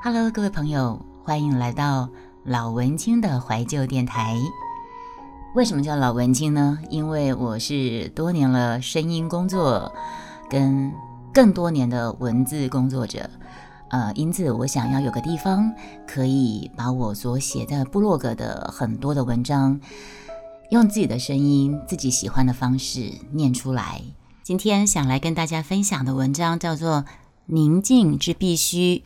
Hello，各位朋友，欢迎来到老文青的怀旧电台。为什么叫老文青呢？因为我是多年了声音工作，跟更多年的文字工作者，呃，因此我想要有个地方可以把我所写在部落格的很多的文章，用自己的声音、自己喜欢的方式念出来。今天想来跟大家分享的文章叫做《宁静之必须》。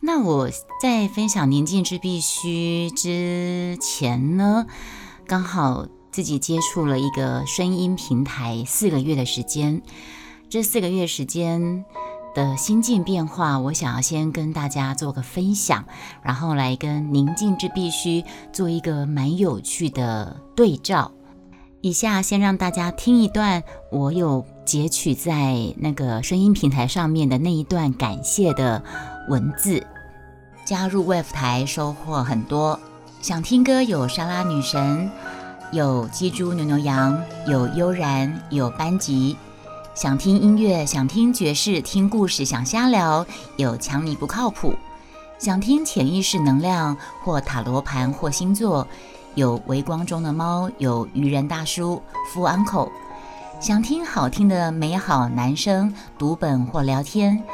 那我在分享《宁静之必须》之前呢，刚好自己接触了一个声音平台四个月的时间。这四个月时间的心境变化，我想要先跟大家做个分享，然后来跟《宁静之必须》做一个蛮有趣的对照。以下先让大家听一段我有截取在那个声音平台上面的那一段感谢的文字。加入 WAV 台收获很多，想听歌有沙拉女神，有鸡猪牛牛羊，有悠然，有班级。想听音乐，想听爵士，听故事，想瞎聊，有强尼不靠谱。想听潜意识能量或塔罗盘或星座。有微光中的猫，有愚人大叔，Fu Uncle，想听好听的美好男声读本或聊天，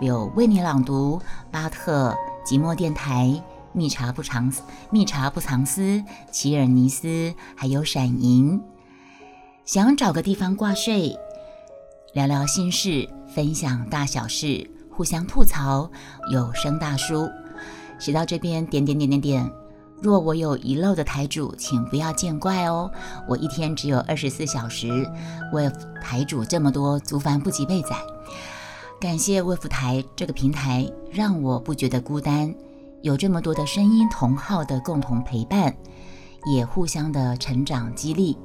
有为你朗读巴特寂寞电台，蜜茶不藏蜜茶不藏私，奇尔尼斯，还有闪银，想找个地方挂睡，聊聊心事，分享大小事，互相吐槽，有声大叔，写到这边点点点点点。若我有遗漏的台主，请不要见怪哦。我一天只有二十四小时为台主这么多，足凡不及备载。感谢 Wave 台这个平台，让我不觉得孤单，有这么多的声音同号的共同陪伴，也互相的成长激励。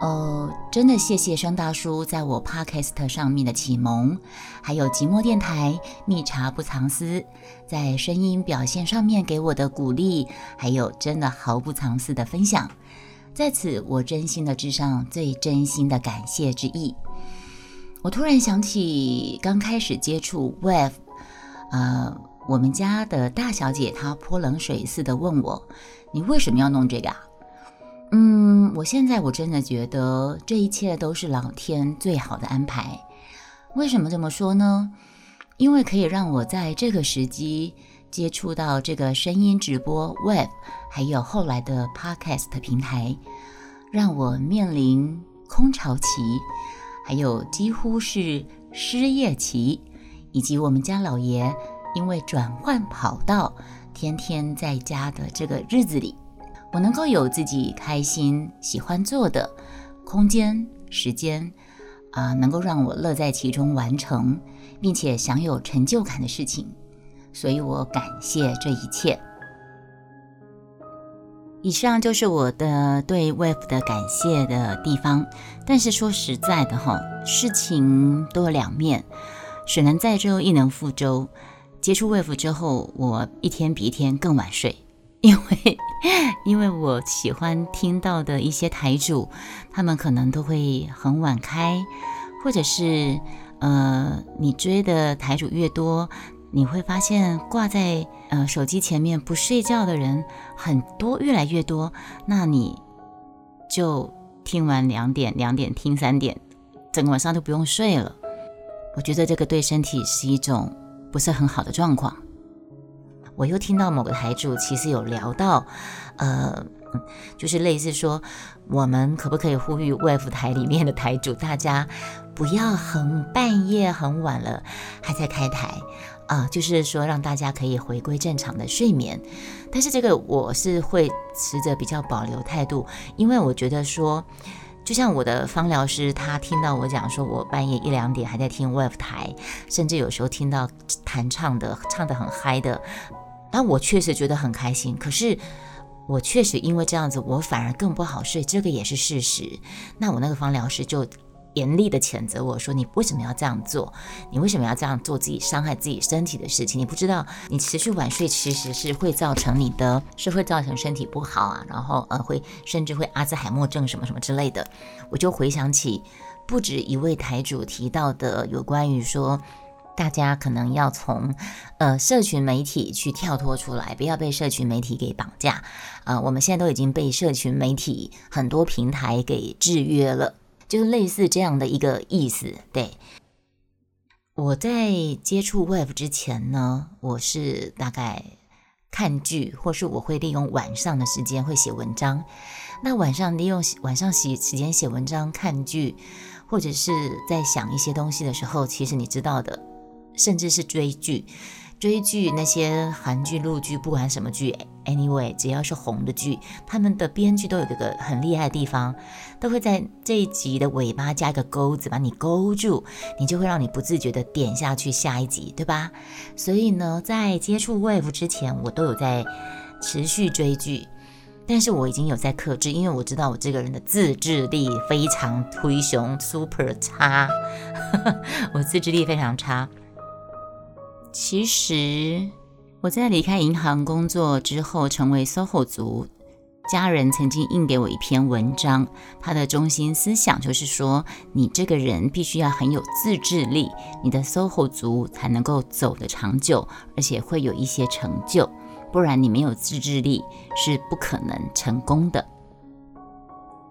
哦，真的谢谢双大叔在我 Podcast 上面的启蒙，还有寂寞电台蜜茶不藏私在声音表现上面给我的鼓励，还有真的毫不藏私的分享，在此我真心的致上最真心的感谢之意。我突然想起刚开始接触 Wave，呃，我们家的大小姐她泼冷水似的问我：“你为什么要弄这个啊？”嗯，我现在我真的觉得这一切都是老天最好的安排。为什么这么说呢？因为可以让我在这个时机接触到这个声音直播 Web，还有后来的 Podcast 平台，让我面临空巢期，还有几乎是失业期，以及我们家老爷因为转换跑道，天天在家的这个日子里。我能够有自己开心、喜欢做的空间、时间，啊，能够让我乐在其中完成，并且享有成就感的事情，所以我感谢这一切。以上就是我的对 Wave 的感谢的地方。但是说实在的哈，事情都有两面，水能载舟，亦能覆舟。接触 Wave 之后，我一天比一天更晚睡。因为，因为我喜欢听到的一些台主，他们可能都会很晚开，或者是，呃，你追的台主越多，你会发现挂在呃手机前面不睡觉的人很多，越来越多，那你就听完两点，两点听三点，整个晚上都不用睡了。我觉得这个对身体是一种不是很好的状况。我又听到某个台主其实有聊到，呃，就是类似说，我们可不可以呼吁 Wave 台里面的台主，大家不要很半夜很晚了还在开台啊，就是说让大家可以回归正常的睡眠。但是这个我是会持着比较保留态度，因为我觉得说，就像我的芳疗师，他听到我讲说我半夜一两点还在听 Web 台，甚至有时候听到弹唱的唱得很嗨的。那我确实觉得很开心，可是我确实因为这样子，我反而更不好睡，这个也是事实。那我那个方疗师就严厉的谴责我说：“你为什么要这样做？你为什么要这样做自己伤害自己身体的事情？你不知道你持续晚睡其实是会造成你的，是会造成身体不好啊，然后呃会甚至会阿兹海默症什么什么之类的。”我就回想起不止一位台主提到的有关于说。大家可能要从呃社群媒体去跳脱出来，不要被社群媒体给绑架。啊，我们现在都已经被社群媒体很多平台给制约了，就是类似这样的一个意思。对，我在接触 Web 之前呢，我是大概看剧，或是我会利用晚上的时间会写文章。那晚上利用晚上写时间写文章、看剧，或者是在想一些东西的时候，其实你知道的。甚至是追剧，追剧那些韩剧、陆剧，不管什么剧，anyway，只要是红的剧，他们的编剧都有这个很厉害的地方，都会在这一集的尾巴加一个钩子，把你勾住，你就会让你不自觉的点下去下一集，对吧？所以呢，在接触 wave 之前，我都有在持续追剧，但是我已经有在克制，因为我知道我这个人的自制力非常推熊 super 差，我自制力非常差。其实我在离开银行工作之后，成为 SOHO 族，家人曾经印给我一篇文章，它的中心思想就是说，你这个人必须要很有自制力，你的 SOHO 族才能够走得长久，而且会有一些成就，不然你没有自制力是不可能成功的。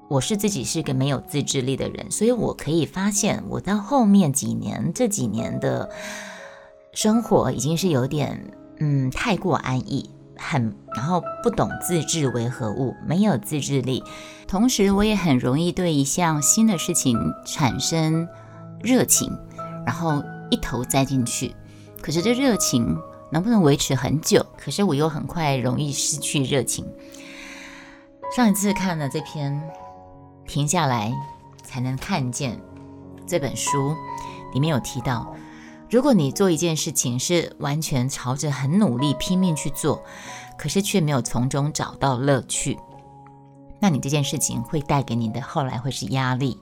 我是自己是个没有自制力的人，所以我可以发现，我到后面几年这几年的。生活已经是有点，嗯，太过安逸，很，然后不懂自制为何物，没有自制力。同时，我也很容易对一项新的事情产生热情，然后一头栽进去。可是这热情能不能维持很久？可是我又很快容易失去热情。上一次看了这篇，停下来才能看见这本书，里面有提到。如果你做一件事情是完全朝着很努力拼命去做，可是却没有从中找到乐趣，那你这件事情会带给你的后来会是压力，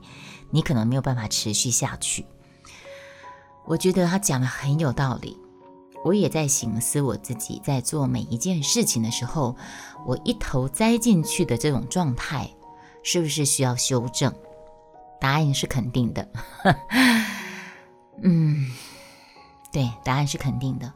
你可能没有办法持续下去。我觉得他讲的很有道理，我也在醒思我自己在做每一件事情的时候，我一头栽进去的这种状态，是不是需要修正？答案是肯定的。嗯。对，答案是肯定的。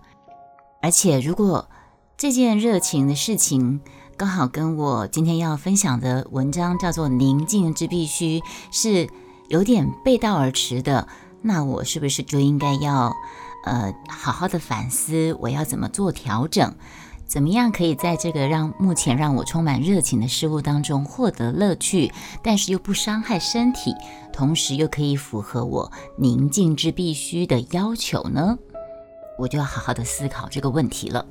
而且，如果这件热情的事情刚好跟我今天要分享的文章叫做“宁静之必须”是有点背道而驰的，那我是不是就应该要呃好好的反思，我要怎么做调整？怎么样可以在这个让目前让我充满热情的事物当中获得乐趣，但是又不伤害身体，同时又可以符合我宁静之必须的要求呢？我就要好好的思考这个问题了。